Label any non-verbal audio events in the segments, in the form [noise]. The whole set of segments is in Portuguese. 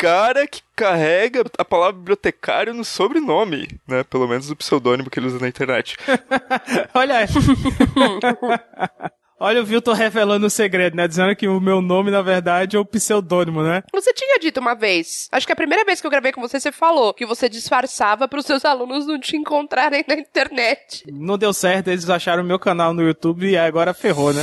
cara que carrega a palavra bibliotecário no sobrenome, né? Pelo menos o pseudônimo que ele usa na internet. [laughs] Olha. [laughs] Olha o Vilton revelando o segredo, né? Dizendo que o meu nome, na verdade, é o pseudônimo, né? Você tinha dito uma vez, acho que a primeira vez que eu gravei com você, você falou que você disfarçava para os seus alunos não te encontrarem na internet. Não deu certo, eles acharam o meu canal no YouTube e agora ferrou, né?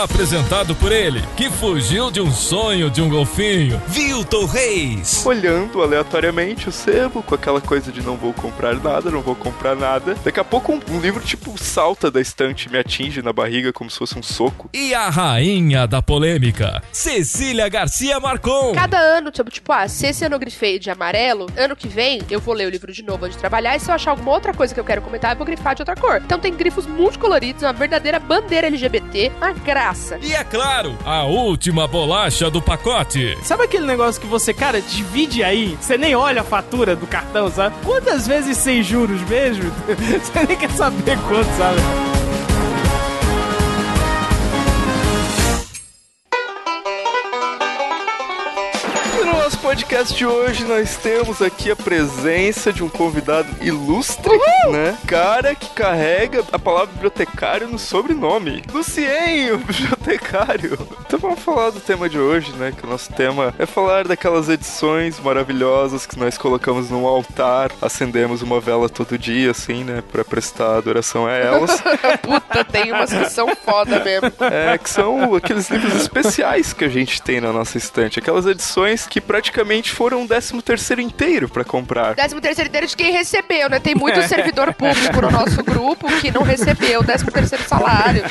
Apresentado por ele, que fugiu de um sonho de um golfinho, Vilton Reis. Olhando aleatoriamente o sebo, com aquela coisa de não vou comprar nada, não vou comprar nada. Daqui a pouco um, um livro tipo salta da estante e me atinge na barriga como se fosse um soco. E a rainha da polêmica, Cecília Garcia Marcon. Cada ano, tipo, tipo, ah, se esse ano eu grifei de amarelo, ano que vem eu vou ler o livro de novo antes de trabalhar e se eu achar alguma outra coisa que eu quero comentar, eu vou grifar de outra cor. Então tem grifos multicoloridos, uma verdadeira bandeira LGBT, uma graça. E é claro, a última bolacha do pacote. Sabe aquele negócio que você, cara, divide aí, você nem olha a fatura do cartão, sabe? Quantas vezes sem juros mesmo? [laughs] Você nem quer saber quanto, sabe? Podcast de hoje nós temos aqui a presença de um convidado ilustre, né? Cara que carrega a palavra bibliotecário no sobrenome. Lucien, o bibliotecário. Então vamos falar do tema de hoje, né? Que o nosso tema é falar daquelas edições maravilhosas que nós colocamos num altar, acendemos uma vela todo dia, assim, né? Pra prestar adoração a elas. [laughs] Puta, tem umas que são foda mesmo. É, que são aqueles livros especiais que a gente tem na nossa estante. Aquelas edições que praticamente foram um décimo terceiro inteiro pra comprar. Décimo terceiro inteiro de quem recebeu, né? Tem muito servidor público no nosso grupo que não recebeu o décimo terceiro salário.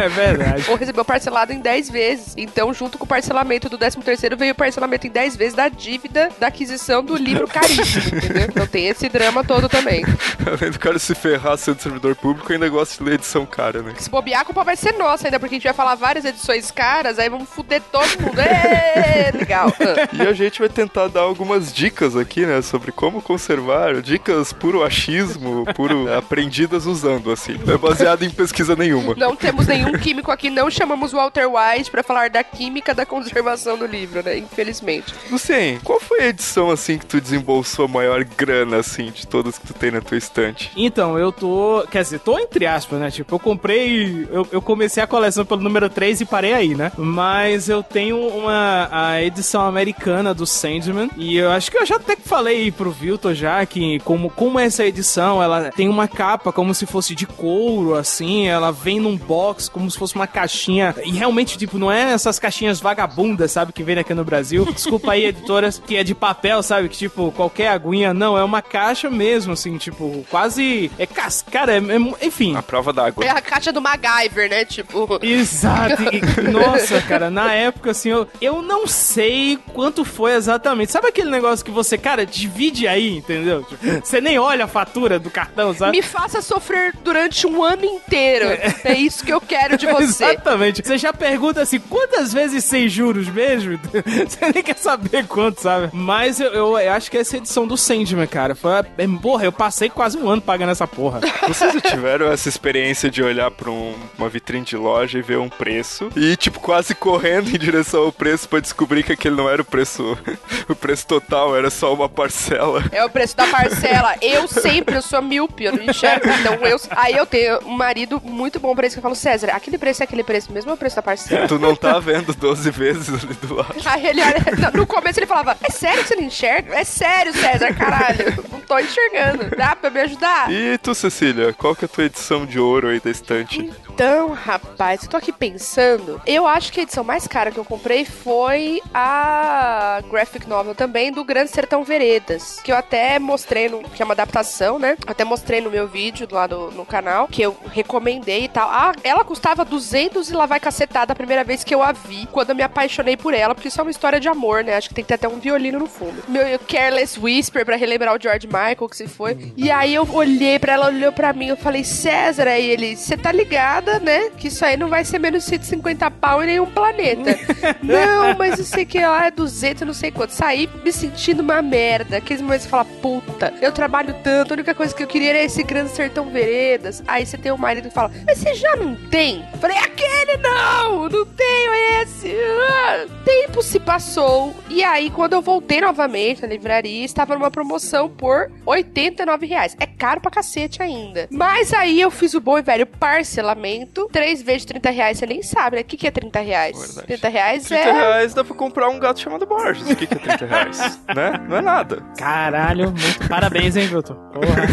É verdade. Ou recebeu parcelado em 10 vezes. Então, junto com o parcelamento do décimo terceiro, veio o parcelamento em 10 vezes da dívida da aquisição do livro caríssimo, entendeu? Então tem esse drama todo também. Além do cara se ferrar sendo servidor público, ainda gosta de ler edição cara, né? Se bobear, a culpa vai ser nossa ainda, porque a gente vai falar várias edições caras, aí vamos fuder todo mundo. Ê, legal. E a gente vai tentar dar algumas dicas aqui, né, sobre como conservar, dicas puro achismo, puro [laughs] aprendidas usando, assim. Não é baseado em pesquisa nenhuma. Não temos nenhum químico aqui, não chamamos Walter White pra falar da química da conservação do livro, né? Infelizmente. Lucien, qual foi a edição, assim, que tu desembolsou a maior grana, assim, de todas que tu tem na tua estante? Então, eu tô. Quer dizer, tô entre aspas, né? Tipo, eu comprei. Eu, eu comecei a coleção pelo número 3 e parei aí, né? Mas eu tenho uma a edição americana do Sandman. E eu acho que eu já até falei pro Vilton já que, como, como essa edição, ela tem uma capa como se fosse de couro, assim. Ela vem num box como se fosse uma caixinha. E realmente, tipo, não é essas caixinhas vagabundas, sabe? Que vem aqui no Brasil. [laughs] Desculpa aí, editoras, que é de papel, sabe? Que, tipo, qualquer aguinha. Não, é uma caixa mesmo, assim, tipo, quase. É cas... Cara, é, é- enfim. A prova d'água. É a caixa do MacGyver, né? Tipo. Exato. E, nossa, cara, na época, assim, eu, eu não sei quanto foi exatamente. Sabe aquele negócio que você, cara, divide aí, entendeu? Tipo, Você nem olha a fatura do cartão, sabe? Me faça sofrer durante um ano inteiro. É isso que eu quero de [laughs] você. Exatamente. Você já pergunta assim, quantas vezes sem juros mesmo? [laughs] Você nem quer saber quanto, sabe? Mas eu, eu- eu acho que essa edição do Sandman, cara, foi... é, Porra, eu passei quase um ano pagando essa porra. [laughs] Vocês já tiveram essa experiência de olhar pra um- uma vitrine de loja e ver um preço e, tipo, quase correndo em direção ao preço pra descobrir que aquele não era o preço, [laughs] o preço total, era só uma parcela. É o preço da parcela. Eu sempre, eu sou míope, eu não enxergo. Então eu. Aí eu tenho um marido muito bom pra isso que eu falo, César, aquele preço é aquele preço mesmo, é o preço da parcela. Tu não tá vendo 12 vezes ali do lado. Aí ele olha, no começo ele falava, é sério que você não enxerga? É sério, César, caralho. Não tô enxergando. Dá pra me ajudar? E tu, Cecília, qual que é a tua edição de ouro aí da estante? Então, rapaz, eu tô aqui pensando. Eu acho que a edição mais cara que eu comprei foi a graphic novel também do Grande Sertão Veredas. Que eu até mostrei, no, que é uma adaptação, né? Eu até mostrei no meu vídeo lá do, no canal, que eu recomendei e tal. Ah, ela custava 200 e lá vai cacetada a primeira vez que eu a vi, quando eu me apaixonei por ela, porque isso é uma história de amor, né? Acho que tem que ter até um violino no fundo. Meu Careless Whisper pra relembrar o George Michael, que se foi. E aí eu olhei pra ela, olhou pra mim, eu falei, César, aí ele, você tá ligada, né? Que isso aí não vai ser menos 150 pau em nenhum planeta. [laughs] não, mas sei que lá é 200, não sei quanto. Saí me sentindo uma merda. Aqueles momentos você fala, puta, eu trabalho tanto, a única coisa que eu queria era esse grande sertão veredas. Aí você tem um marido que fala, mas você já não tem? Eu falei, aquele não, não tenho esse. Ah. Tempo se passou. E aí, quando eu voltei novamente na livraria, estava numa promoção por 89 reais. É caro pra cacete ainda. Mas aí eu fiz o bom e velho parcelamento. Três vezes 30 reais, você nem sabe, né? O que, que é 30 reais? Verdade. 30 reais 30 é. reais dá pra comprar um gato chamado Borges. O que, que é 30 reais? né? Não é nada. Caralho, muito parabéns, hein, Vilton? Porra.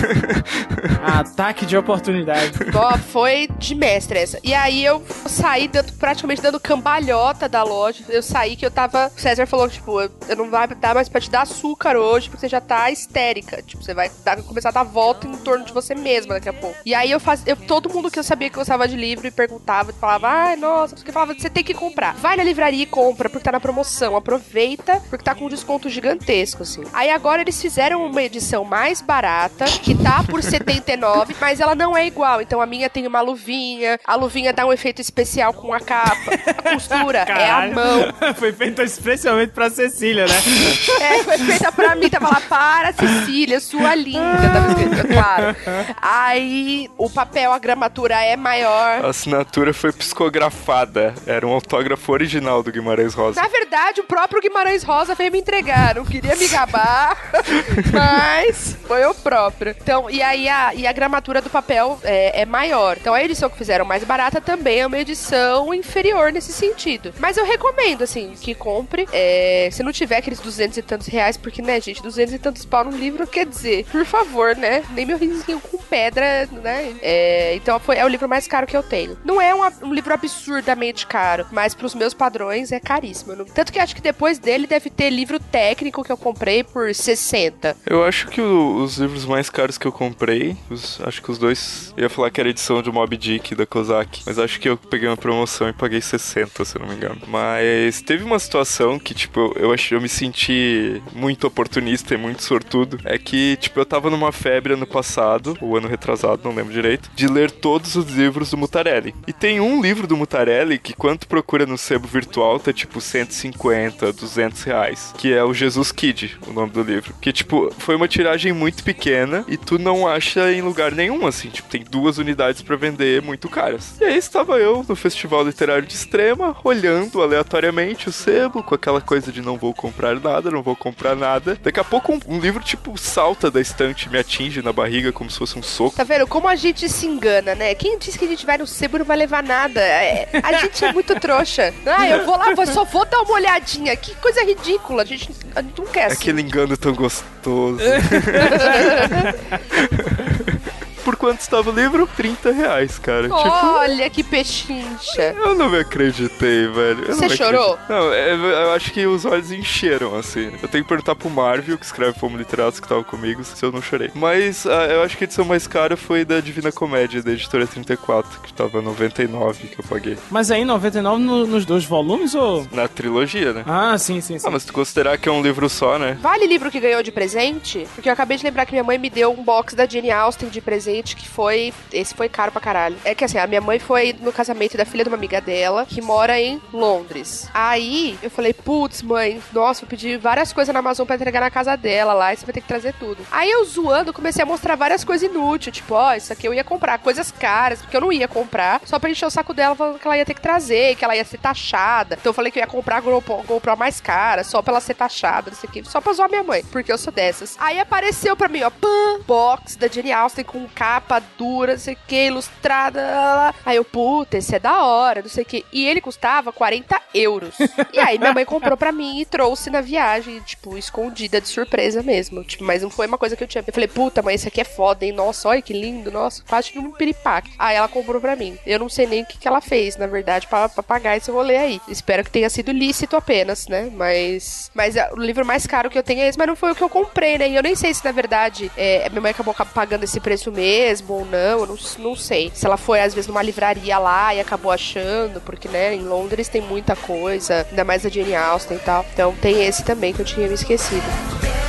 [laughs] Ataque de oportunidade. Ó, foi de mestre essa. E aí eu saí dando, praticamente dando cambalhota da loja. Eu saí que eu tava. O César falou, tipo, eu não vai dar mais pra te dar açúcar hoje, porque você já tá histérica. Tipo, você vai dar, começar a dar volta em torno de você mesma daqui a pouco. E aí eu fazia. Eu, todo mundo que eu sabia que gostava de livro e perguntava, falava, ai, nossa, porque falava, você tem que comprar. Vai na livraria e compra, porque tá na promoção. Aproveita, porque tá com um desconto gigantesco, assim. Aí agora eles fizeram uma edição mais barata, que tá por 79, mas ela não é igual. Então a minha tem uma luvinha, a luvinha dá um efeito especial com a capa, a costura é a Caralho. mão. [laughs] Foi feita especialmente pra Cecília, né? É, foi feita pra mim, tava lá, para Cecília, sua linda, tava escrito, claro. Aí o papel, a gramatura é maior. A assinatura foi psicografada. Era um autógrafo original do Guimarães Rosa. Na verdade, o próprio Guimarães Rosa veio me entregar. Não queria me gabar, [laughs] mas foi o próprio. Então, e aí a, e a gramatura do papel é, é maior. Então a edição que fizeram mais barata também é uma edição inferior nesse sentido. Mas eu recomendo, assim, que compre. É, se não tiver aqueles 200 e tantos reais, porque, né, gente, 200 e tantos pau num livro quer dizer, por favor, né? Nem meu risinho com pedra, né? É, então foi, é o livro mais caro que eu tenho. Não é um, um livro absurdamente caro, mas pros meus padrões é caríssimo. Eu não- Tanto que acho que depois dele deve ter livro técnico que eu comprei por 60. Eu acho que o- os livros mais caros que eu comprei, os- acho que os dois. Ia falar que era edição de Mob Dick da Kozak, mas acho que eu peguei uma promoção e paguei 60, se eu não me engano. Mas teve uma situação que, tipo, eu, achei, eu me senti muito oportunista e muito sortudo. É que, tipo, eu tava numa febre ano passado, ou ano retrasado, não lembro direito, de ler todos os livros do Mutarelli. E tem um livro do Mutarelli que, quando tu procura no sebo virtual, tá tipo 150, 200 reais. Que é o Jesus Kid, o nome do livro. Que, tipo, foi uma tiragem muito pequena e tu não acha em lugar nenhum, assim. Tipo, tem duas unidades pra vender muito caras. E aí estava eu no Festival Literário de Extrema, olhando aleatoriamente o sebo, com aquela coisa de não vou comprar nada, não vou comprar nada. Daqui a pouco um, um livro, tipo, salta da estante, me atinge na barriga como se fosse um soco. Tá vendo? Como a gente se engana, né? Quem disse que a gente vai no sebo não vai levar nada? É, a gente é muito trouxa. [laughs] Ah, eu vou lá, vou, só vou dar uma olhadinha. Que coisa ridícula. A gente, a gente não quer assim. Aquele engano tão gostoso. [laughs] [laughs] Por quanto estava o livro? 30 reais, cara. Tipo, Olha que pechincha. eu não me acreditei, velho. Eu Você não chorou? acreditei. Não, é, eu acho que os olhos encheram, assim. Eu tenho que perguntar pro Marvel, que escreve Fomos Literatos, que tava comigo, se eu não chorei. Mas ah, eu acho que a edição mais cara foi da Divina Comédia, da editora 34, que tava 99 que eu paguei. Mas aí 99 no- nos dois volumes ou. Na trilogia, né? Ah, sim, sim, sim. Ah, mas tu considerar que é um livro só, né? Vale livro que ganhou de presente? Porque eu acabei de lembrar que minha mãe me deu um box da Jane Austen de presente que foi. Esse foi caro pra caralho. É que assim, a minha mãe foi no casamento da filha de uma amiga dela, que mora em Londres. Aí eu falei, putz, mãe, nossa, eu pedi várias coisas na Amazon pra entregar na casa dela lá, e você vai ter que trazer tudo. Aí eu zoando, comecei a mostrar várias coisas inúteis, tipo, ó, isso aqui eu ia comprar, coisas caras, porque eu não ia comprar, só pra encher o saco dela falando que ela ia ter que trazer, que ela ia ser taxada. Então eu falei que eu ia comprar a GoPro, GoPro mais cara, só pra ela ser taxada, não sei o que, só pra zoar minha mãe, porque eu sou dessas. Aí apareceu pra mim, ó, pã, box da Jane Austen com capa dura, não sei o que, ilustrada. lá, lá. Aí eu, puta, esse é da hora, não sei o que. E ele custava 40 euros. E aí minha mãe comprou pra mim e trouxe na viagem, tipo, escondida de surpresa mesmo. Tipo, mas não foi uma coisa que eu tinha. Eu falei, puta, mas esse aqui é foda, hein? Nossa, olha que lindo, nossa, quase que um piripaque. Aí ela comprou pra mim. Eu não sei nem o que, que ela fez, na verdade, pra, pra pagar esse rolê aí. Espero que tenha sido lícito apenas, né? Mas. Mas é, o livro mais caro que eu tenho é esse, mas não foi o que eu comprei, né? E eu nem sei se, na verdade, é, minha mãe acabou ca- pagando esse preço mesmo. Mesmo ou não, eu não, não sei. Se ela foi, às vezes, numa livraria lá e acabou achando, porque, né, em Londres tem muita coisa, ainda mais a Jane Austen e tal. Então tem esse também que eu tinha me esquecido.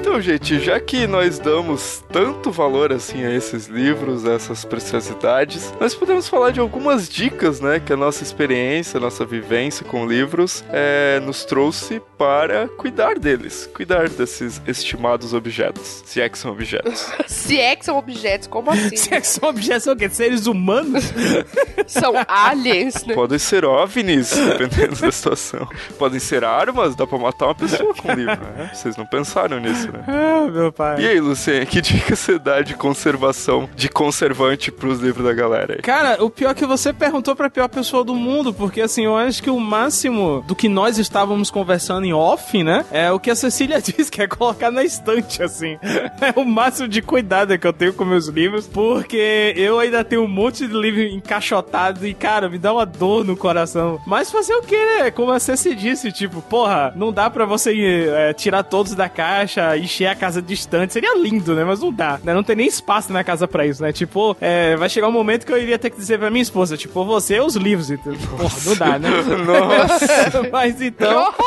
Então, gente, já que nós damos tanto valor assim a esses livros, a essas preciosidades, nós podemos falar de algumas dicas, né, que a nossa experiência, a nossa vivência com livros é, nos trouxe para cuidar deles, cuidar desses estimados objetos, se é que são objetos. [laughs] Se é que são objetos, como [laughs] assim? Se é que são objetos, são o quê? Seres humanos? [laughs] são aliens, né? Podem ser OVNIs, dependendo da situação. Podem ser armas, dá pra matar uma pessoa com livro, né? Vocês não pensaram nisso, né? ah, meu pai. E aí, Luciano, que dica você dá de conservação, de conservante pros livros da galera aí? Cara, o pior é que você perguntou pra pior pessoa do mundo, porque assim, eu acho que o máximo do que nós estávamos conversando em off, né? É o que a Cecília [laughs] diz, que é colocar na estante, assim. [laughs] É o máximo de cuidado que eu tenho com meus livros, porque eu ainda tenho um monte de livro encaixotado e, cara, me dá uma dor no coração. Mas fazer o que, né? Como a Ceci disse, tipo, porra, não dá pra você é, tirar todos da caixa, encher a casa de estante. Seria lindo, né? Mas não dá, né? Não tem nem espaço na minha casa pra isso, né? Tipo, é, vai chegar um momento que eu iria ter que dizer pra minha esposa, tipo, você os livros. Então, porra, não dá, né? [laughs] Nossa! [laughs] Mas então. [laughs]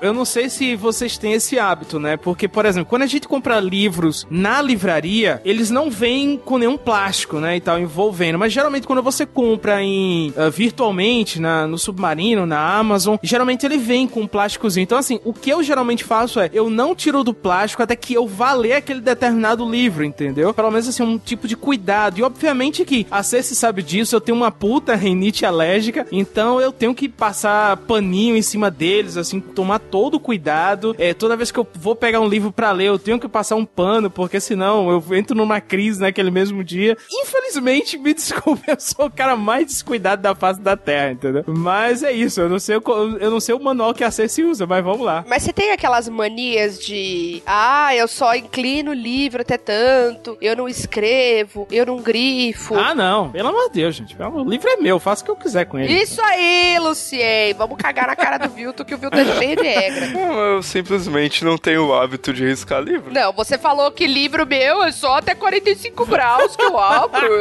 Eu não sei se vocês têm esse hábito, né? Porque, por exemplo, quando a gente compra livros na livraria, eles não vêm com nenhum plástico, né? E tal, envolvendo. Mas geralmente quando você compra em ah, virtualmente, na, no Submarino, na Amazon, geralmente ele vem com um plásticozinho. Então, assim, o que eu geralmente faço é eu não tiro do plástico até que eu vá ler aquele determinado livro, entendeu? Pelo menos assim, um tipo de cuidado. E obviamente que a Ceci sabe disso, eu tenho uma puta rinite alérgica, então eu tenho que passar paninho em cima deles, assim, tomar todo o cuidado. É, toda vez que eu vou pegar um livro pra ler, eu tenho que passar um pano, porque senão eu entro numa crise naquele mesmo dia. Infelizmente, me [laughs] desculpe, eu sou o cara mais descuidado da face da Terra, entendeu? Mas é isso, eu não sei, o- eu não sei o manual que a Ceci usa, mas vamos lá. Mas você tem aquelas manias de. Ah, eu só inclino o livro até tanto, eu não escrevo, eu não grifo. Ah, não, pelo amor de Deus, gente. O livro é meu, faço o que eu quiser com ele. Isso aí, Lucien! Vamos cagar na cara do Vilto, que o Vilto é cheio de regra. [laughs] Não, eu simplesmente não tenho o hábito de riscar livro. Não, você falou que livro meu é só até 45 graus que eu abro. [laughs]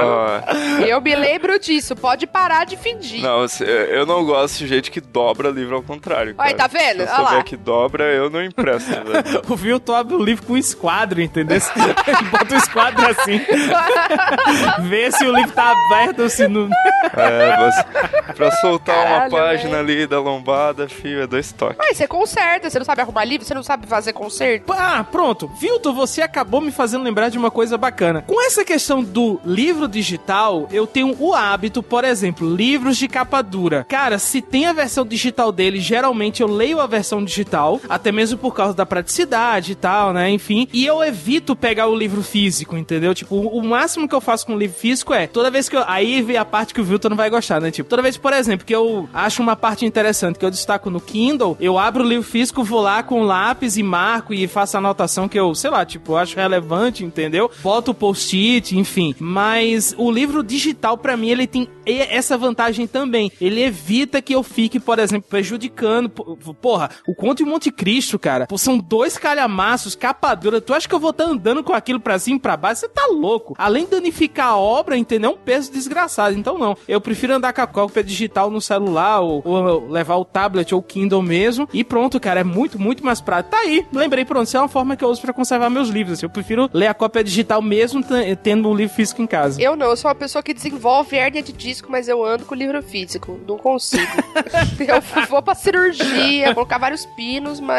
Ah, Eu me lembro disso, pode parar de fingir. não, eu não gosto de gente que dobra livro ao contrário. Aí, cara. tá vendo? Se eu Olha lá. souber que dobra, eu não empresto, velho. [laughs] O Vilton abre o livro com um esquadro, entendeu? [laughs] Ele bota o esquadro assim. [laughs] Vê se o livro tá aberto ou se não. É, você, pra soltar uma Caralho, página velho. ali da lombada, fio, é dois toques. Mas você conserta, você não sabe arrumar livro, você não sabe fazer conserto. Ah, pronto. Vilton, você acabou me fazendo lembrar de uma coisa bacana. Com essa questão do livro digital, eu tenho o hábito, por exemplo, livros de capa dura. Cara, se tem a versão digital dele, geralmente eu leio a versão digital, até mesmo por causa da praticidade e tal, né? Enfim. E eu evito pegar o livro físico, entendeu? Tipo, o o máximo que eu faço com o livro físico é toda vez que eu. Aí vem a parte que o Vilton não vai gostar, né? Tipo, toda vez, por exemplo, que eu acho uma parte interessante que eu destaco no Kindle, eu abro o livro físico, vou lá com lápis e marco e faço a anotação que eu, sei lá, tipo, acho relevante, entendeu? Boto o post-it, enfim. Mas o livro digital, pra mim, ele tem e- essa vantagem também. Ele evita que eu fique, por exemplo, prejudicando. Porra, o Conto de Monte Cristo, cara, pô, são dois calhamaços, capa dura. Tu acha que eu vou estar andando com aquilo pra cima e pra baixo? Você tá louco. Além de danificar a obra, entendeu? É um peso desgraçado. Então, não. Eu prefiro andar com a cópia digital no celular ou, ou levar o tablet ou o Kindle mesmo. E pronto, cara, é muito, muito mais prático. Tá aí, lembrei, pronto. Isso é uma forma que eu uso pra conservar meus livros. assim. Eu prefiro ler a cópia digital mesmo tendo um livro físico em casa. Eu não, eu sou uma pessoa que desenvolve hérnia de disco, mas eu ando com livro físico. Não consigo. [laughs] eu vou pra cirurgia, colocar vários pinos, mas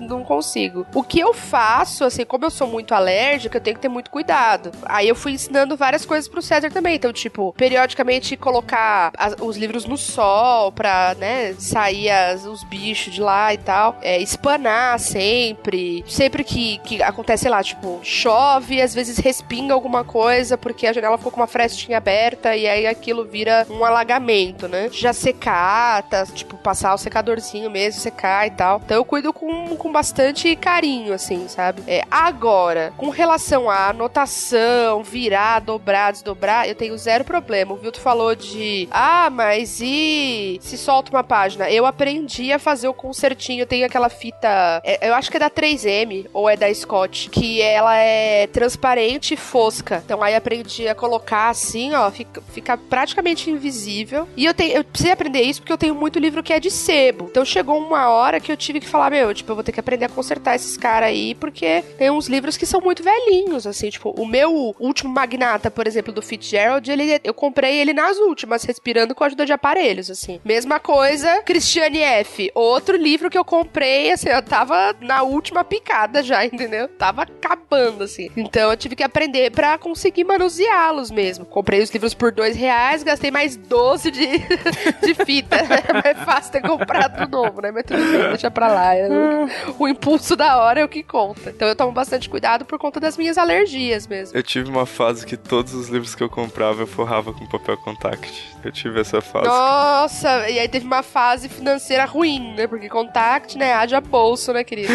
não consigo. O que eu faço, assim, como eu sou muito alérgica, eu tenho que ter muito cuidado. Aí eu fui ensinando várias coisas pro César também. Então, tipo, periodicamente colocar as- os livros no sol pra, né, né? Saía os bichos de lá e tal. É, espanar sempre. Sempre que, que acontece, sei lá, tipo, chove, às vezes respinga alguma coisa, porque a janela ficou com uma frestinha aberta e aí aquilo vira um alagamento, né? Já secar, tá, tipo, passar o secadorzinho mesmo, secar e tal. Então eu cuido com, com bastante carinho, assim, sabe? É, agora, com relação à anotação, virar, dobrar, desdobrar, eu tenho zero problema. O Vilto falou de, ah, mas e se solta uma página? Eu aprendi a fazer o concertinho. Tem aquela fita, é, eu acho que é da 3M ou é da Scott, que ela é transparente e fosca. Então aí aprendi a colocar assim, ó, fica, fica praticamente invisível. E eu tenho, eu precisei aprender isso porque eu tenho muito livro que é de sebo. Então chegou uma hora que eu tive que falar, meu, tipo, eu vou ter que aprender a consertar esses caras aí, porque tem uns livros que são muito velhinhos, assim, tipo, o meu último Magnata, por exemplo, do Fitzgerald, ele, eu comprei ele nas últimas, respirando com a ajuda de aparelhos, assim. Mesma coisa, Christiane F. Outro livro que eu comprei, assim, eu tava na última picada já, [laughs] entendeu? Tava acabando, assim. Então eu tive que aprender pra conseguir manuseá-los mesmo. Comprei os livros por dois reais, gastei mais 12 de, [laughs] de fita. [laughs] É mais fácil ter comprado novo, né? Mas tudo bem, deixa pra lá. [laughs] O impulso da hora é o que conta. Então eu tomo bastante cuidado por conta das minhas alergias mesmo. Eu tive uma fase que todos os livros que eu comprava eu forrava com papel contact. Eu tive essa fase. Nossa, e aí teve uma fase financeira ruim, né? Porque contact, né? Haja bolso, né, querido?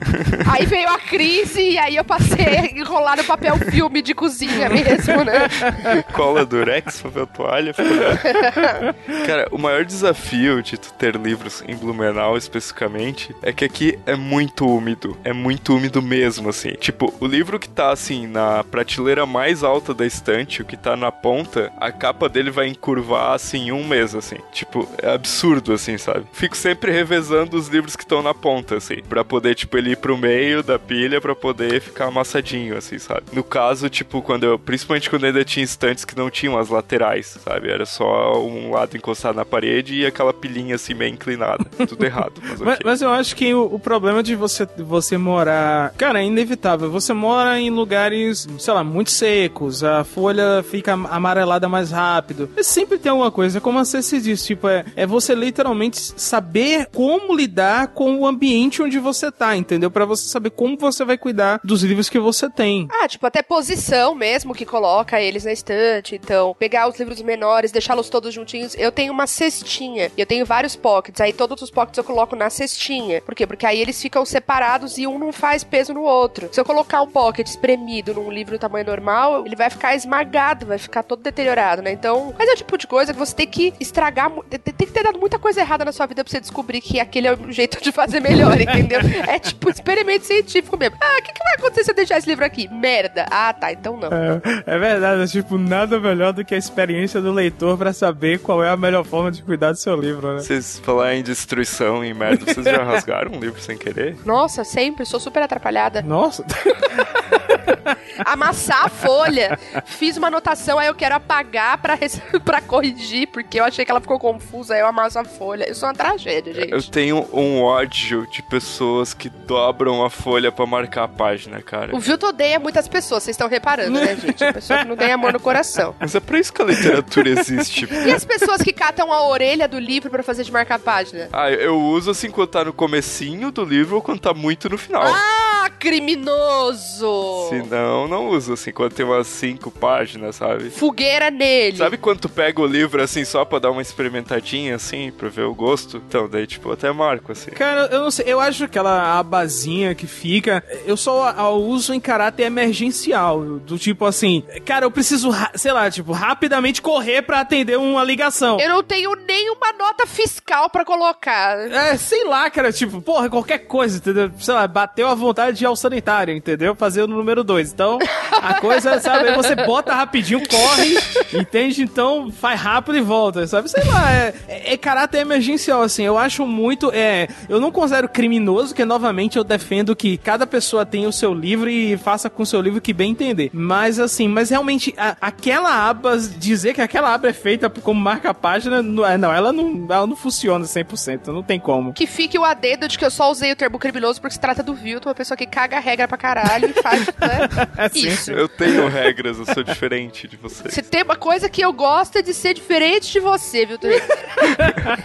[laughs] aí veio a crise e aí eu passei a enrolar no papel filme de cozinha mesmo, né? [laughs] Cola durex, papel toalha. Cara, o maior desafio de tu ter livros em Blumenau especificamente é que aqui é muito úmido. É muito úmido mesmo, assim. Tipo, o livro que tá assim na prateleira mais alta da estante, o que tá na ponta, a capa dele vai encurvar assim um mês, assim. Tipo, é absurdo, assim, sabe? Fico sempre revezando os livros que estão na ponta, assim, pra poder, tipo, ele ir pro meio da pilha pra poder ficar amassadinho, assim, sabe? No caso, tipo, quando eu. Principalmente quando ainda tinha estantes que não tinham as laterais, sabe? Era só um lado encostado na parede e aquela pilhinha assim meio inclinada. Tudo errado, mas [laughs] Mas, mas eu acho que o, o problema de você, você morar. Cara, é inevitável. Você mora em lugares, sei lá, muito secos, a folha fica amarelada mais rápido. Mas sempre tem alguma coisa, como a Ceci disse, tipo, é, é você literalmente saber como lidar com o ambiente onde você tá, entendeu? Pra você saber como você vai cuidar dos livros que você tem. Ah, tipo, até posição mesmo que coloca eles na estante. Então, pegar os livros menores, deixá-los todos juntinhos. Eu tenho uma cestinha. e Eu tenho vários pockets. Aí todos os pockets eu coloco na cestinha. Por quê? Porque aí eles ficam separados e um não faz peso no outro. Se eu colocar um pocket espremido num livro tamanho normal, ele vai ficar esmagado, vai ficar todo deteriorado, né? Então, mas é o tipo de coisa que você tem que estragar. Tem que ter dado muita coisa errada na sua vida pra você descobrir que aquele é o jeito de fazer melhor, entendeu? [laughs] É tipo experimento científico mesmo. Ah, o que, que vai acontecer se eu deixar esse livro aqui? Merda. Ah, tá. Então não. É, é verdade, é tipo, nada melhor do que a experiência do leitor pra saber qual é a melhor forma de cuidar do seu livro, né? Vocês falar em destruição, em merda, vocês já rasgaram um livro sem querer? Nossa, sempre. Sou super atrapalhada. Nossa, [laughs] Amassar a folha. Fiz uma anotação, aí eu quero apagar pra, [laughs] pra corrigir, porque eu achei que ela ficou confusa, aí eu amasso a folha. Eu sou uma tragédia, Eu gente. tenho um ódio de pessoas que dobram a folha pra marcar a página, cara. O Vilto odeia muitas pessoas, vocês estão reparando, né, [laughs] gente? A pessoa que não tem amor no coração. Mas é pra isso que a literatura existe. E as pessoas que catam a orelha do livro pra fazer de marcar a página? Ah, eu uso assim quando tá no comecinho do livro ou quando tá muito no final. Ah, criminoso! Se não, não uso assim quando tem umas cinco páginas, sabe? Fogueira nele. Sabe quando tu pega o livro assim só pra dar uma experimentadinha assim, pra ver o gosto? Então, daí tipo, até marco assim. Cara, eu não sei, eu acho aquela abazinha que fica, eu só a, a uso em caráter emergencial, do tipo assim, cara, eu preciso, sei lá, tipo, rapidamente correr pra atender uma ligação. Eu não tenho nenhuma nota fiscal pra colocar. É, sei lá, cara, tipo, porra, qualquer coisa, entendeu? Sei lá, bateu a vontade de ir ao sanitário, entendeu? Fazer o número dois. Então, a coisa, sabe, você bota rapidinho, corre, entende? Então, faz rápido e volta, sabe? Sei lá, é, é, é caráter emergencial, assim. Eu acho muito, é, eu não considero criminoso, que novamente eu defendo que cada pessoa tenha o seu livro e faça com o seu livro que bem entender. Mas, assim, mas realmente, a- aquela aba, dizer que aquela aba é feita como marca-página, é, não, ela não, ela não funciona 100%, não tem como. Que fique o adedo de que eu só usei o termo criminoso porque se trata do Vilton, uma pessoa que caga a regra pra caralho e faz, [laughs] né? É sim. Isso. Eu tenho regras, eu sou diferente de vocês. Se tem uma coisa que eu gosto é de ser diferente de você, viu? [laughs]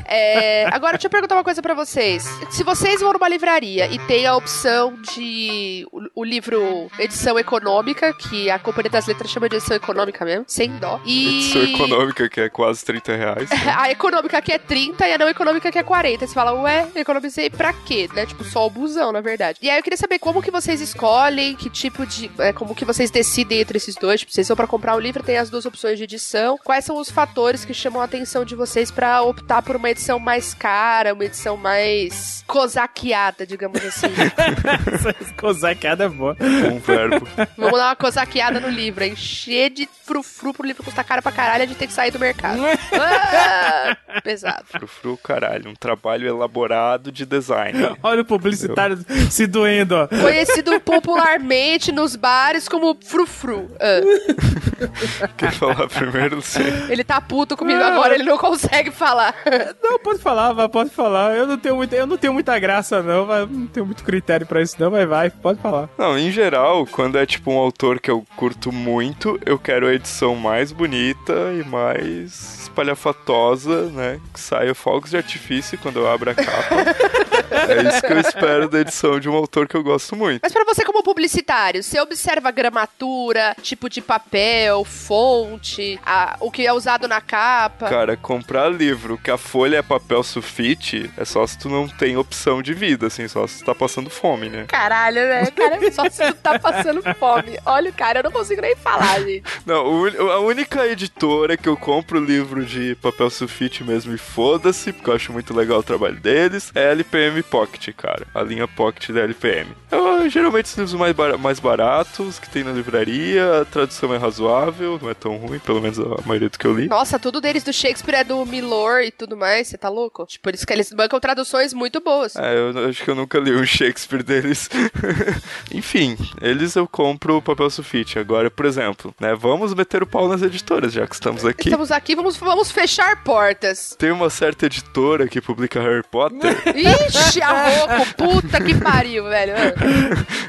É, agora, deixa eu perguntar uma coisa pra vocês. Se vocês vão numa livraria e tem a opção de o, o livro edição econômica, que a Companhia das Letras chama de edição econômica mesmo, sem dó. E... Edição econômica, que é quase 30 reais. né? [laughs] A econômica aqui é 30 e a não econômica aqui é 40. Você fala, ué, economizei pra quê? Né? Tipo, só o busão, na verdade. E aí eu queria saber como que vocês escolhem, que tipo de. é, como que vocês decidem entre esses dois. Tipo, vocês vão pra comprar o livro, tem as duas opções de edição. Quais são os fatores que chamam a atenção de vocês pra optar por uma edição mais cara, uma edição mais cosaqueada, digamos assim? [laughs] Cosaqueada é boa. Um verbo. Vamos dar uma cosaqueada no livro, encher de frufru pro livro custar caro pra caralho, a gente tem que sair do mercado. [laughs] Ah, pesado. Frufru, caralho. Um trabalho elaborado de design. Olha o publicitário se doendo, ó. Conhecido popularmente nos bares como frufru. Ah, [laughs] Quer falar primeiro, Luciano? ele tá puto comigo agora, ele não consegue falar. Não, pode falar, vai, pode falar. Eu não tenho muita, eu não tenho muita graça, não. vai, Não tenho muito critério pra isso, não, mas vai, pode falar. Não, em geral, quando é tipo um autor que eu curto muito, eu quero a edição mais bonita e mais espalhafatosa, né? Que saia fogos de artifício quando eu abro a capa. [laughs] é isso que eu espero da edição de um autor que eu gosto muito. Mas pra você como publicitário, você observa a gramatura, tipo de papel, fonte, a- o que é usado na capa? Cara, comprar livro que a folha é papel sulfite é só se tu não tem opção de vida, assim, só se tu tá passando fome, né? Caralho, né? Cara, [laughs] só se tu tá passando fome. Olha, cara, eu não consigo nem falar, gente. Não, a única editora que eu compro livro de papel sulfite mesmo e foda-se, porque eu acho muito legal o trabalho deles, é a LPM Pocket, cara. A linha Pocket da LPM. Eu, geralmente os livros mais, bara- mais baratos que tem na livraria, a tradução é razoável, não é tão ruim, pelo menos a maioria do que eu li. Nossa, tudo deles do Shakespeare é do Milor e tudo mais, você tá louco? Tipo, por isso que eles bancam traduções muito boas. É, eu acho que eu nunca li um [laughs] Shakespeare deles. [laughs] Enfim, eles eu compro o papel sulfite. Agora, por exemplo, né, vamos meter o pau nas editoras, já que estamos aqui. Estamos aqui, vamos, vamos fechar portas. Tem uma certa editora que publica Harry Potter. [laughs] Ixi, a rouco, puta que pariu, velho.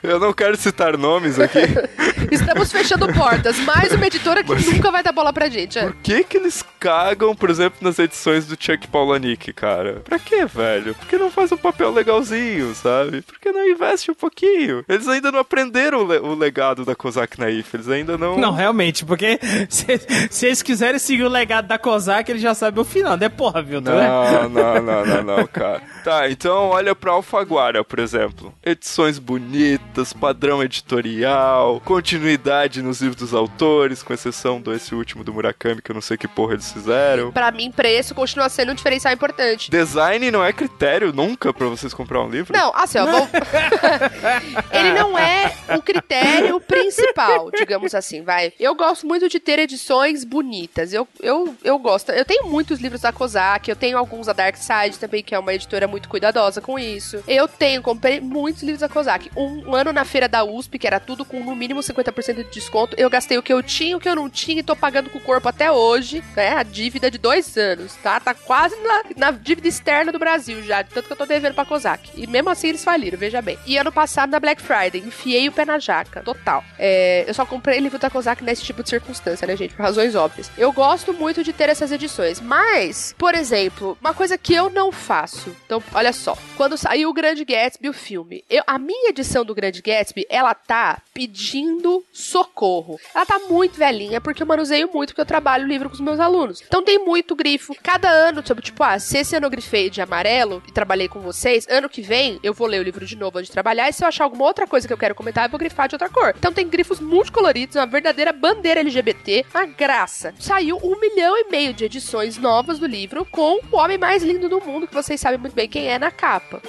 eu não quero citar nomes aqui. [laughs] Estamos fechando portas. Mais uma editora que nunca vai dar bola pra gente. é. Por que que eles cagam, por exemplo, nas edições do Chuck Palahniuk, cara? Pra quê, velho? Por que não faz um papel legalzinho, sabe? Por que não investe um pouquinho? Eles ainda não aprenderam o, le- o legado da Kozak Naif. Eles ainda não... Não, realmente, porque [laughs] se, se eles quiserem seguir o legado da Kozak, eles já sabem o final, né? Porra, viu? Né? Não, não, não, não, não, cara. Tá, então olha pra Alfaguara, por exemplo. Edições bonitas, padrão editorial, continuidade nos livros dos autores, com exceção desse último do Murakami, que eu não sei que porra eles fizeram. Pra mim, preço continua sendo um diferencial importante. Design não é critério nunca pra vocês comprar um livro? Não, assim, ó, vamos... [laughs] ele não é o critério principal, digamos assim, vai. Eu gosto muito de ter edições bonitas. Eu, eu, eu gosto. Eu tenho muitos livros da Kozak, eu tenho alguns da Dark Side também, que é uma editora muito cuidadosa com isso. Eu tenho, comprei muitos livros da Kozak. Um ano na feira da USP, que era tudo com no mínimo 50% de desconto, eu gastei o que eu tinha, o que eu não tinha e tô pagando com o corpo até hoje, né? A dívida de dois anos, tá? Tá quase na, na dívida externa do Brasil já, tanto que eu tô devendo pra Kozak. E mesmo assim eles faliram, veja bem. E ano passado, na Black Friday, enfiei o pé na jaca, total. É, eu só comprei livro da Kozak nesse tipo de circunstância, né, gente? Por razões óbvias. Eu gosto muito de ter essas edições, mas, por exemplo, uma coisa que eu não faço. Então, olha só. Quando saiu o Grande Gatsby, o filme, eu, a minha edição do Grande Gatsby, ela tá pedindo socorro. Ela tá muito velhinha, porque eu manuseio muito, porque eu trabalho o livro com os meus alunos. Então tem muito grifo. Cada ano, tipo, tipo, ah, se esse ano eu grifei de amarelo e trabalhei com vocês, ano que vem eu vou ler o livro de novo antes de trabalhar, e se eu achar alguma outra coisa que eu quero comentar, eu vou grifar de outra cor. Então tem grifos multicoloridos, uma verdadeira bandeira LGBT, uma graça. Saiu um milhão e meio de edições novas do livro com o homem mais lindo do mundo, que vocês sabem muito bem quem é na capa.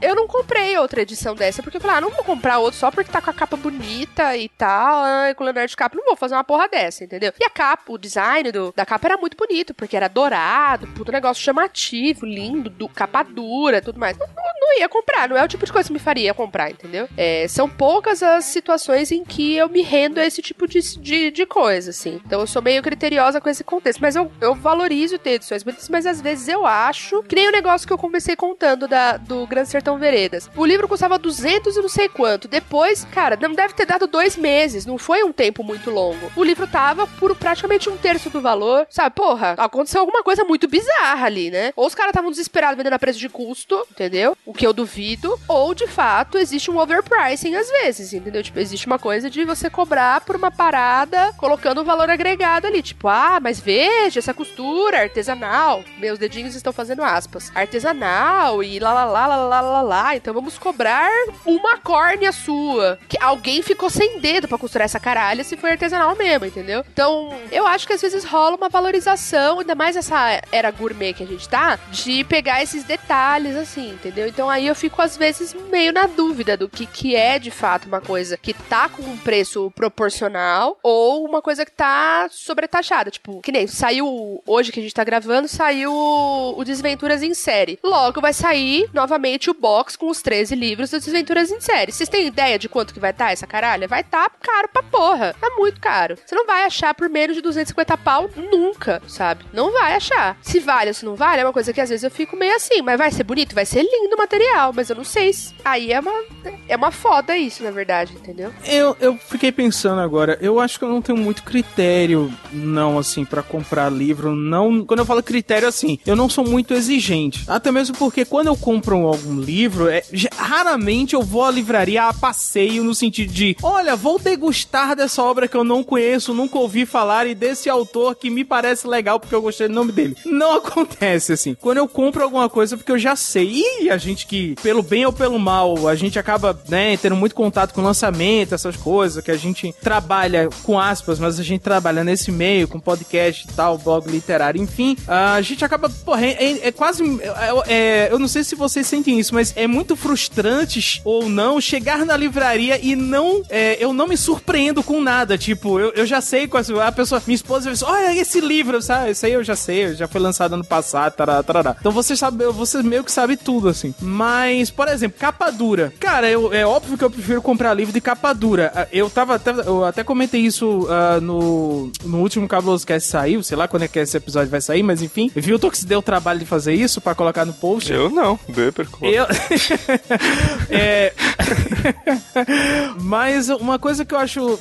Eu não comprei outra edição dessa, porque eu falei, ah, não vou comprar outro só porque tá com a capa bonita e tal, ai, com o Leonardo DiCaprio, não vou fazer uma porra dessa, entendeu? E a capa, o design do, da capa era muito bonito, porque era dourado, puto negócio chamativo, lindo, du- capa dura, tudo mais. Não, não- ia comprar. Não é o tipo de coisa que me faria comprar, entendeu? É, são poucas as situações em que eu me rendo a esse tipo de, de, de coisa, assim. Então eu sou meio criteriosa com esse contexto. Mas eu, eu valorizo ter edições bonitas, mas às vezes eu acho. Que nem o negócio que eu comecei contando da, do Grande Sertão Veredas. O livro custava 200 e não sei quanto. Depois, cara, não deve ter dado dois meses. Não foi um tempo muito longo. O livro tava por praticamente um terço do valor. Sabe, porra, aconteceu alguma coisa muito bizarra ali, né? Ou os caras estavam desesperados vendendo a preço de custo, entendeu? O que eu duvido. Ou, de fato, existe um overpricing às vezes, entendeu? Tipo, existe uma coisa de você cobrar por uma parada colocando um valor agregado ali. Tipo, ah, mas veja essa costura artesanal. Meus dedinhos estão fazendo aspas. Artesanal e lá lá lá lá lá lá lá. Então vamos cobrar uma córnea sua. Que alguém ficou sem dedo pra costurar essa caralha se foi artesanal mesmo, entendeu? Então, eu acho que às vezes rola uma valorização, ainda mais essa era gourmet que a gente tá, de pegar esses detalhes assim, entendeu? Então aí eu fico às vezes meio na dúvida do que que é de fato uma coisa que tá com um preço proporcional ou uma coisa que tá sobretaxada, tipo, que nem saiu hoje que a gente tá gravando, saiu o Desventuras em série. Logo vai sair novamente o box com os 13 livros do Desventuras em série. Vocês têm ideia de quanto que vai estar tá essa caralha? Vai estar tá caro pra porra. Tá muito caro. Você não vai achar por menos de 250 pau nunca, sabe? Não vai achar. Se vale ou se não vale, é uma coisa que às vezes eu fico meio assim, mas vai ser bonito, vai ser lindo o material, mas eu não sei se. Aí é uma, é uma foda isso, na verdade, entendeu? Eu, eu fiquei pensando agora, eu acho que eu não tenho muito critério, não, assim, pra comprar livro. Não. Quando eu falo critério, assim, eu não sou muito exigente. Até mesmo porque quando eu compro algum livro, é, raramente eu vou à livraria a passeio no sentido de, olha, vou degustar dessa obra que eu não conheço, nunca ouvi falar e desse autor que me parece legal porque eu gostei do nome dele. Não [laughs] acontece assim. Quando eu compro alguma coisa porque eu já sei, e a gente que, pelo bem ou pelo mal, a gente acaba, né, tendo muito contato com lançamento, essas coisas, que a gente trabalha com aspas, mas a gente trabalha nesse meio, com podcast e tal, blog literário, enfim, a gente acaba, porra, é, é- quase. é- é- eu não sei se vocês sentem isso, mas é muito frustrante ou não chegar na livraria e não. é, eu não me surpreendo com nada. Tipo, eu, eu já sei quais. A pessoa, minha esposa, dizer, olha esse livro, sabe? Isso aí eu já sei, já foi lançado ano passado, tarará, tarará. Então você sabe, você meio que sabe tudo, assim. Mas, por exemplo, capa dura. Cara, eu, é óbvio que eu prefiro comprar livro de capa dura. Ah, Eu tava até, eu até comentei isso ah, no, no último Cabuloso Cast saiu, sei lá quando é que esse episódio vai sair, mas enfim. Viu o se deu o trabalho de fazer isso pra colocar no post. Eu não, Beber colocou. Eu. [laughs] é. [laughs] Mas uma coisa que eu acho.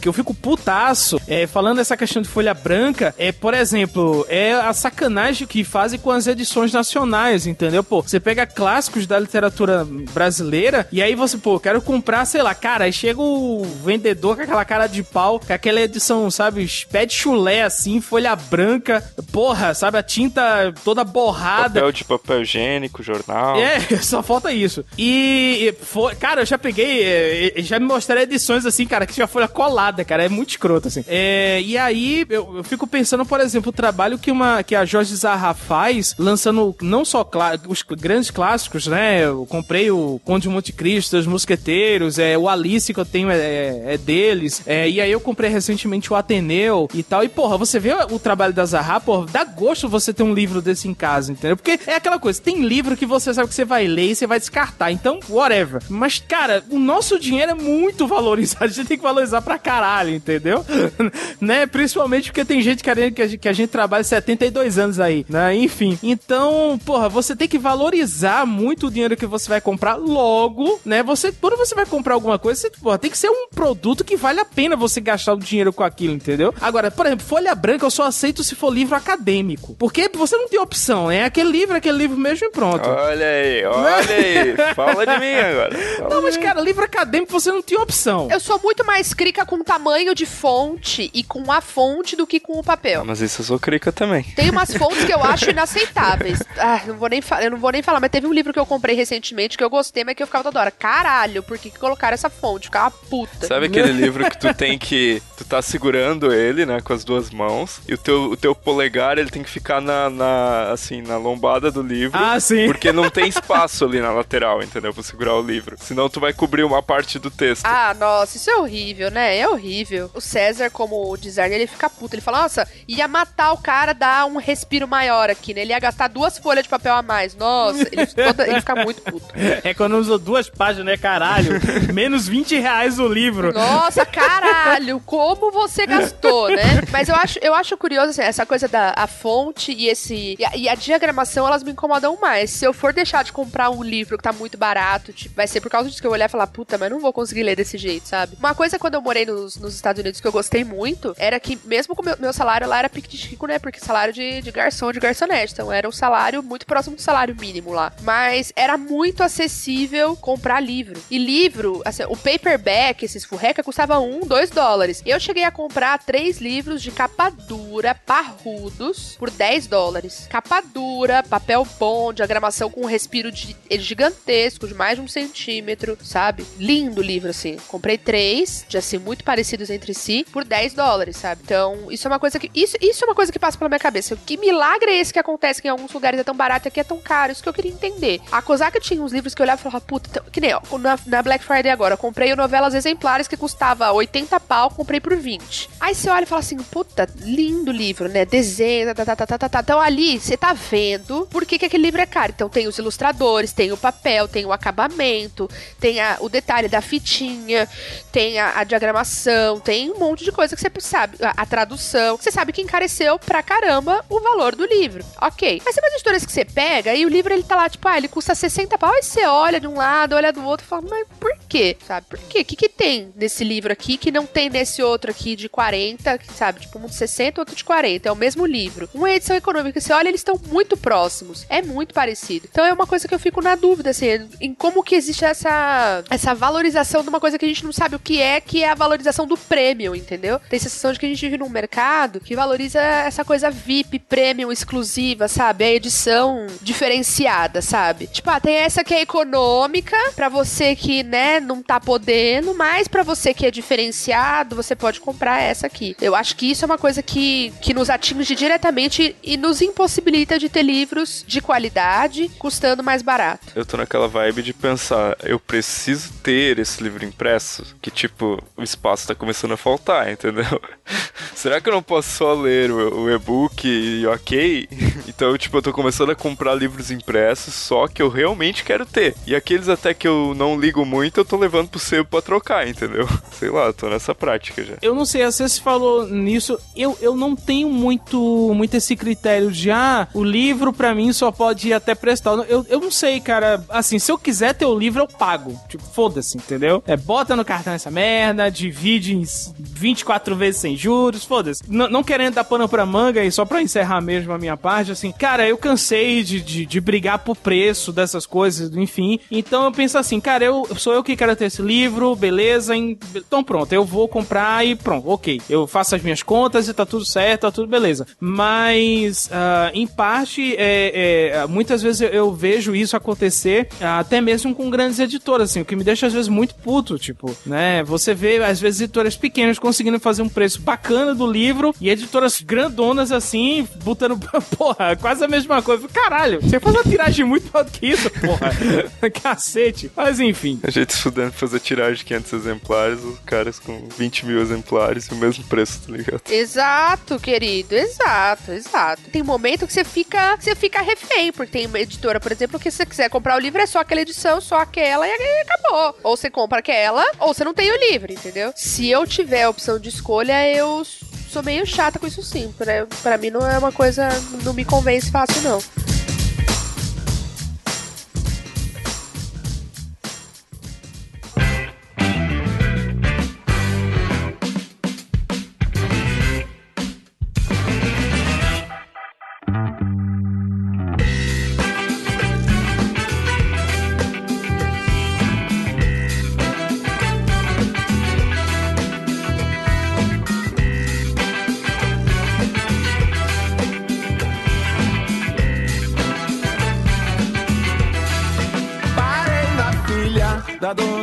que eu fico putaço, é, falando essa questão de folha branca, é, por exemplo, é a sacanagem que fazem com as edições nacionais, entendeu? Pô, você pega clássicos da literatura brasileira e aí você, pô, quero comprar, sei lá, cara, aí chega o vendedor com aquela cara de pau, com aquela edição, sabe, pé de chulé assim, folha branca, porra, sabe, a tinta toda borrada. Papel de papel higiênico, jornal. É, [laughs] só falta isso. E, e foi, cara, eu já peguei, é, é, já me mostraram edições assim, cara, que já foi colada, cara, é muito escroto assim. É, e aí eu, eu fico pensando, por exemplo, o trabalho que uma que a Jorge Zarra faz, lançando não só os grandes clássicos, né? Eu comprei o Conde de Monte Cristo, os Mosqueteiros, é o Alice que eu tenho é, é deles. É, e aí eu comprei recentemente o Ateneu e tal. E porra, você vê o trabalho da Zarra, porra, dá gosto você ter um livro desse em casa, entendeu? Porque é aquela coisa, tem livro que você sabe que você vai ler e você vai descartar, então, whatever. Mas, cara, o nosso dinheiro é muito valorizado, [laughs] a gente tem que valorizar pra caralho, entendeu? [laughs] né? Principalmente porque tem gente querendo que a gente, que a gente trabalha 72 anos aí, né? Enfim. Então, porra, você tem que valorizar muito o dinheiro que você vai comprar logo, né? Você, quando você vai comprar alguma coisa, você, porra, tem que ser um produto que vale a pena você gastar o dinheiro com aquilo, entendeu? Agora, por exemplo, folha branca eu só aceito se for livro acadêmico. Porque você não tem opção, é aquele livro, aquele livro mesmo e pronto. Olha aí, olha aí. Fala de mim agora. [laughs] Fala Não, mas cara, livro acadêmico você não tem opção. Eu sou muito mais crica com tamanho de fonte e com a fonte do que com o papel. Ah, mas isso eu sou crica também. Tem umas [laughs] fontes que eu acho inaceitáveis. Ah, não vou nem eu não vou nem falar, mas teve um livro que eu comprei recentemente que eu gostei, mas que eu ficava toda hora. Caralho, por que, que colocaram essa fonte? Ficava puta. puta. Sabe aquele livro que tu tem que. Tu tá segurando ele, né, com as duas mãos, e o teu, o teu polegar ele tem que ficar na, na, assim, na lombada do livro. Ah, sim. Porque não tem espaço ali na lateral, entendeu? Pra segurar o livro. Senão tu vai cobrir uma parte do texto. Ah, nossa, isso é horrível, né? É horrível. O César, como designer, ele fica puto. Ele fala, nossa, ia matar o cara, dar um respiro maior aqui, né? Ele ia gastar duas folhas de papel a mais. Nossa, ele, toda- [laughs] ele fica muito puto. [laughs] Economizou duas páginas, né, caralho? [laughs] Menos 20 reais o livro. Nossa, caralho, como você gastou, né? Mas eu acho, eu acho curioso, assim, essa coisa da a fonte e esse. E a, e a diagramação, elas me incomodam mais. Se eu for deixar de comprar um livro que tá muito barato, tipo, vai ser por causa disso que eu olhar e falar, puta, mas não vou conseguir ler desse jeito, sabe? Uma coisa quando eu morei nos, nos Estados Unidos que eu gostei muito era que, mesmo com o meu, meu salário lá era pique-de-chico, né? Porque salário de, de garçom, de garçonete. Então era um salário muito próximo do salário mínimo lá. Mas era muito acessível comprar livro. E livro, assim, o paperback, esses furreca, custava um, dois dólares. Eu cheguei a comprar três livros de capa dura, parrudos, por 10 dólares. Capa dura, papel bom, diagramação com um respiro de, gigantesco, de mais de um centímetro, sabe? Lindo livro, assim. Comprei três, de assim, muito parecidos entre si, por 10 dólares, sabe? Então, isso é uma coisa que. Isso, isso é uma coisa que passa pela minha cabeça. Que milagre é esse que acontece que em alguns lugares é tão barato e aqui é tão caro? Isso que eu queria entender. A Kozaka tinha uns livros que eu olhava e falava, puta, então- que nem, ó, na, na Black Friday agora, eu comprei novelas exemplares que custava 80 pau, comprei por 20. Aí você olha e fala assim, puta, lindo livro, né? Desenho, tá, tá, tá, tá, tá, tá. Então ali você tá vendo por que, que aquele livro é caro. Então tem os ilustradores, tem o papel, tem o acabamento, tem a- o detalhe da fitinha, tem a, a diagramação, tem um monte de coisa que você sabe, a, a tradução. Você sabe que encareceu pra caramba o valor do livro. Ok. Mas tem umas editoras que você pega e o livro ele tá lá, tipo, ah, ele custa 60 pau, aí você olha de um lado, olha do outro e fala, mas por quê? Sabe? Por quê? O que, que tem nesse livro aqui que não tem nesse outro aqui de 40, que, sabe? Tipo, um de 60, outro de 40. É o mesmo livro. Uma edição econômica, você olha, eles estão muito próximos. É muito parecido. Então é uma coisa que eu fico na dúvida, assim, em como que existe essa, essa valorização de uma coisa que a gente não sabe o que é, que é a valorização do prêmio, entendeu? Tem a sensação de que a gente vive num mercado que valoriza essa coisa VIP, premium, exclusiva, sabe? A edição diferenciada, sabe? Tipo, ah, tem essa que é econômica, pra você que, né, não tá podendo, mas pra você que é diferenciado, você pode comprar essa aqui. Eu acho que isso é uma coisa que, que nos atinge diretamente e nos impossibilita de ter livros de qualidade custando mais barato. Eu tô naquela vibe de pensar, eu preciso ter esse livro impresso, que tipo, o espaço tá começando a faltar, entendeu? [laughs] Será que eu não posso só ler o, o e-book e ok? [laughs] Então, tipo, eu tô começando a comprar livros impressos, só que eu realmente quero ter. E aqueles até que eu não ligo muito, eu tô levando pro sebo pra trocar, entendeu? [laughs] Sei lá, tô nessa prática já. Eu não sei, você se falou nisso, eu, eu não tenho muito, muito esse critério de, ah, o livro pra mim só pode ir até prestar. Eu, eu não sei, cara, assim, se eu quiser ter o livro, eu pago. Tipo, foda-se, entendeu? É, bota no cartão essa merda, divide em 24 vezes sem juros, foda-se. N- não querendo dar pano pra manga e só pra encerrar mesmo a minha parte, assim, cara, eu cansei de, de, de brigar por preço dessas coisas, enfim. Então eu penso assim, cara, eu sou eu que quero ter esse livro, beleza, então pronto, eu vou comprar e pronto, ok. Eu faço as minhas contas e tá tudo certo, tá tudo beleza. Mas, ah, em parte, é, é, muitas vezes eu, vejo isso acontecer até mesmo com grandes editoras, assim, o que me deixa às vezes muito puto, tipo, né? Você vê, às vezes, editoras pequenas conseguindo fazer um preço bacana do livro e editoras grandonas, assim, botando, [laughs] porra, quase a mesma coisa. Caralho, você faz uma tiragem muito do que isso, porra. [laughs] Cacete. Mas enfim. A gente estudando fazer tiragem de 500 exemplares, os caras com 20 mil exemplares e o mesmo preço, tá ligado? Exato, querido, exato, exato. Tem momento que você fica, você fica refém, porque tem uma editora, por exemplo, que se você quiser comprar o livro é só aquela edição, só aquela e acabou. Ou você compra aquela, ou você não tem o livro, entendeu? Se eu tiver a opção de escolha, eu sou meio chata com isso sim. Pra, pra mim não é uma coisa, não me convence fácil não.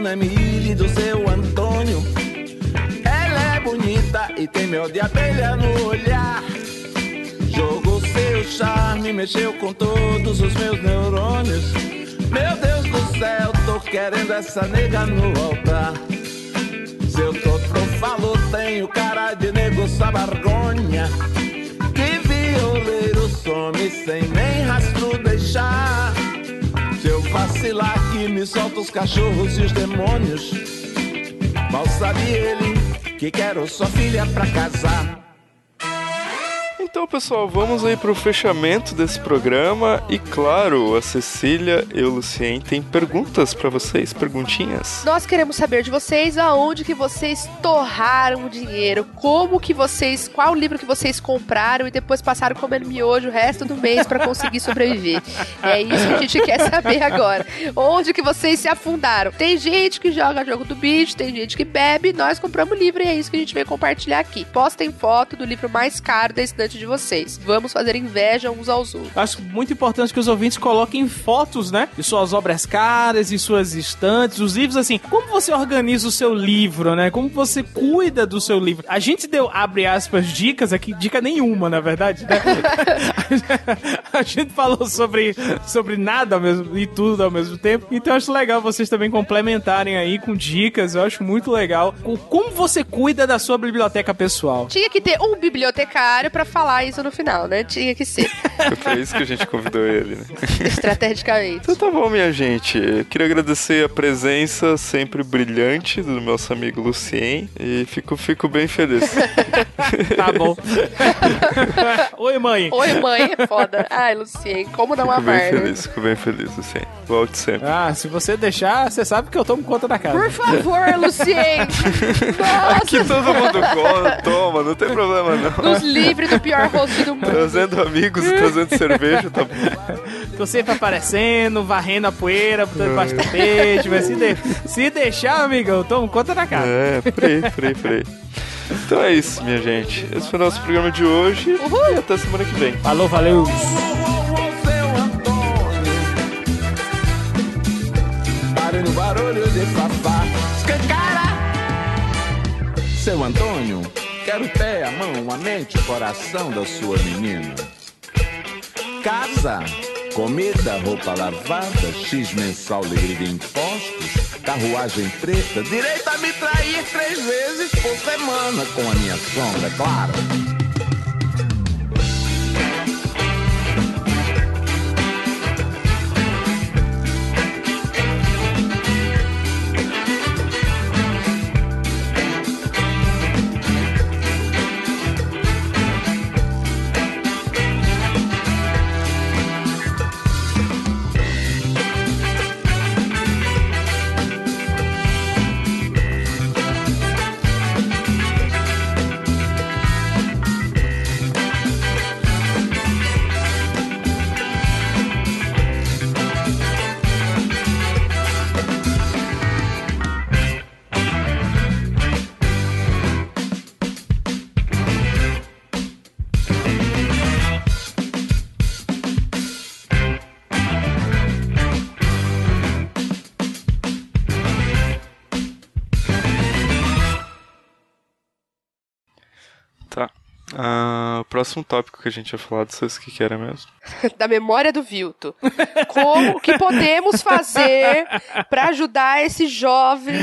Dona Emília e do seu Antônio. bonita e tem mel de abelha no olhar. Jogou seu charme, mexeu com todos os meus neurônios. Meu Deus do céu, tô querendo essa nega no altar. Se eu tô falo, tenho cara de nego sabargonha. Que violeiro some sem nem rastro deixar. Vacilar aqui, me solta os cachorros e os demônios. Mal sabe ele que quero sua filha pra casar. Então, pessoal, vamos aí pro fechamento desse programa. E claro, a Cecília e o Lucien têm perguntas pra vocês, perguntinhas. Nós queremos saber de vocês aonde que vocês torraram o dinheiro, como que vocês, qual livro que vocês compraram e depois passaram comendo miojo o resto do mês pra conseguir sobreviver. É isso que a gente quer saber agora. Onde que vocês se afundaram? Tem gente que joga jogo do bicho, tem gente que bebe, nós compramos livro e é isso que a gente veio compartilhar aqui. Postem foto do livro mais caro da estante de vocês. Vamos fazer inveja uns aos outros. Acho muito importante que os ouvintes coloquem fotos, né? De suas obras caras, de suas estantes, os livros, assim. Como você organiza o seu livro, né? Como você cuida do seu livro? A gente deu, abre aspas, dicas aqui, dica nenhuma, na verdade, né? [laughs] a gente falou sobre, sobre nada ao mesmo, e tudo ao mesmo tempo. Então acho legal vocês também complementarem aí com dicas. Eu acho muito legal. Com- Como você cuida da sua biblioteca pessoal? Tinha que ter um bibliotecário pra falar isso no final, né? Tinha que ser, [laughs] Foi isso que a gente convidou ele, né? estrategicamente. Então tá bom, minha gente. Eu queria agradecer a presença sempre brilhante do nosso amigo Lucien e fico, fico bem feliz. [laughs] Tá bom. [laughs] Oi, mãe. Oi, mãe, é foda. Ai, Lucien, como não Fico bem amar, né? feliz, fico bem feliz, Lucien. Volte sempre. Ah, se você deixar, você sabe que eu tomo conta da casa. Por favor, Lucien. Aqui Nossa, todo mundo toma, não tem problema não. nos livre do pior do mundo. Trazendo amigos e trazendo cerveja, tá bom. Tô sempre aparecendo, varrendo a poeira, botando debaixo do tapete, mas se, de- se deixar, amigão, eu tomo conta da casa. É, aí, por aí. Então é isso, minha gente. Esse foi o nosso programa de hoje. Uhul. E até semana que vem. Falou, valeu. Barulho, barulho de fafá. Escancara! Seu Antônio, quero ter a mão, a mente, o coração da sua menina. Casa, comida, roupa lavada, X mensal livre de impostos, carruagem preta, direito a me trair três vezes por semana com a minha sombra, é claro. Próximo tópico que a gente ia falar, não sei que que era mesmo. [laughs] Da memória do Vilto. Como que podemos fazer pra ajudar esse jovem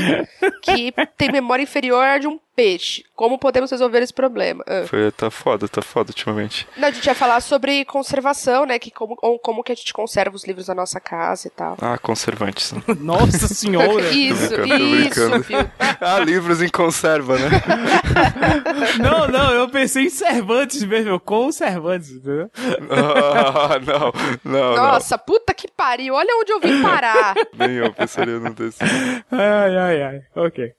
que tem memória inferior de um peixe? Como podemos resolver esse problema? Ah. Foi, tá foda, tá foda ultimamente. Não, a gente ia falar sobre conservação, né? Que como, ou como que a gente conserva os livros da nossa casa e tal. Ah, conservantes. né? [laughs] Nossa senhora. Isso, brincando, tô isso, brincando. Vilto. [laughs] ah, livros em conserva, né? [laughs] Não, não, eu pensei em Cervantes mesmo, com Cervantes, entendeu? Ah, não, não, Nossa, puta que pariu. Olha onde eu vim parar. não. Nem eu pensaria num desse. Ai, ai, ai. Ok.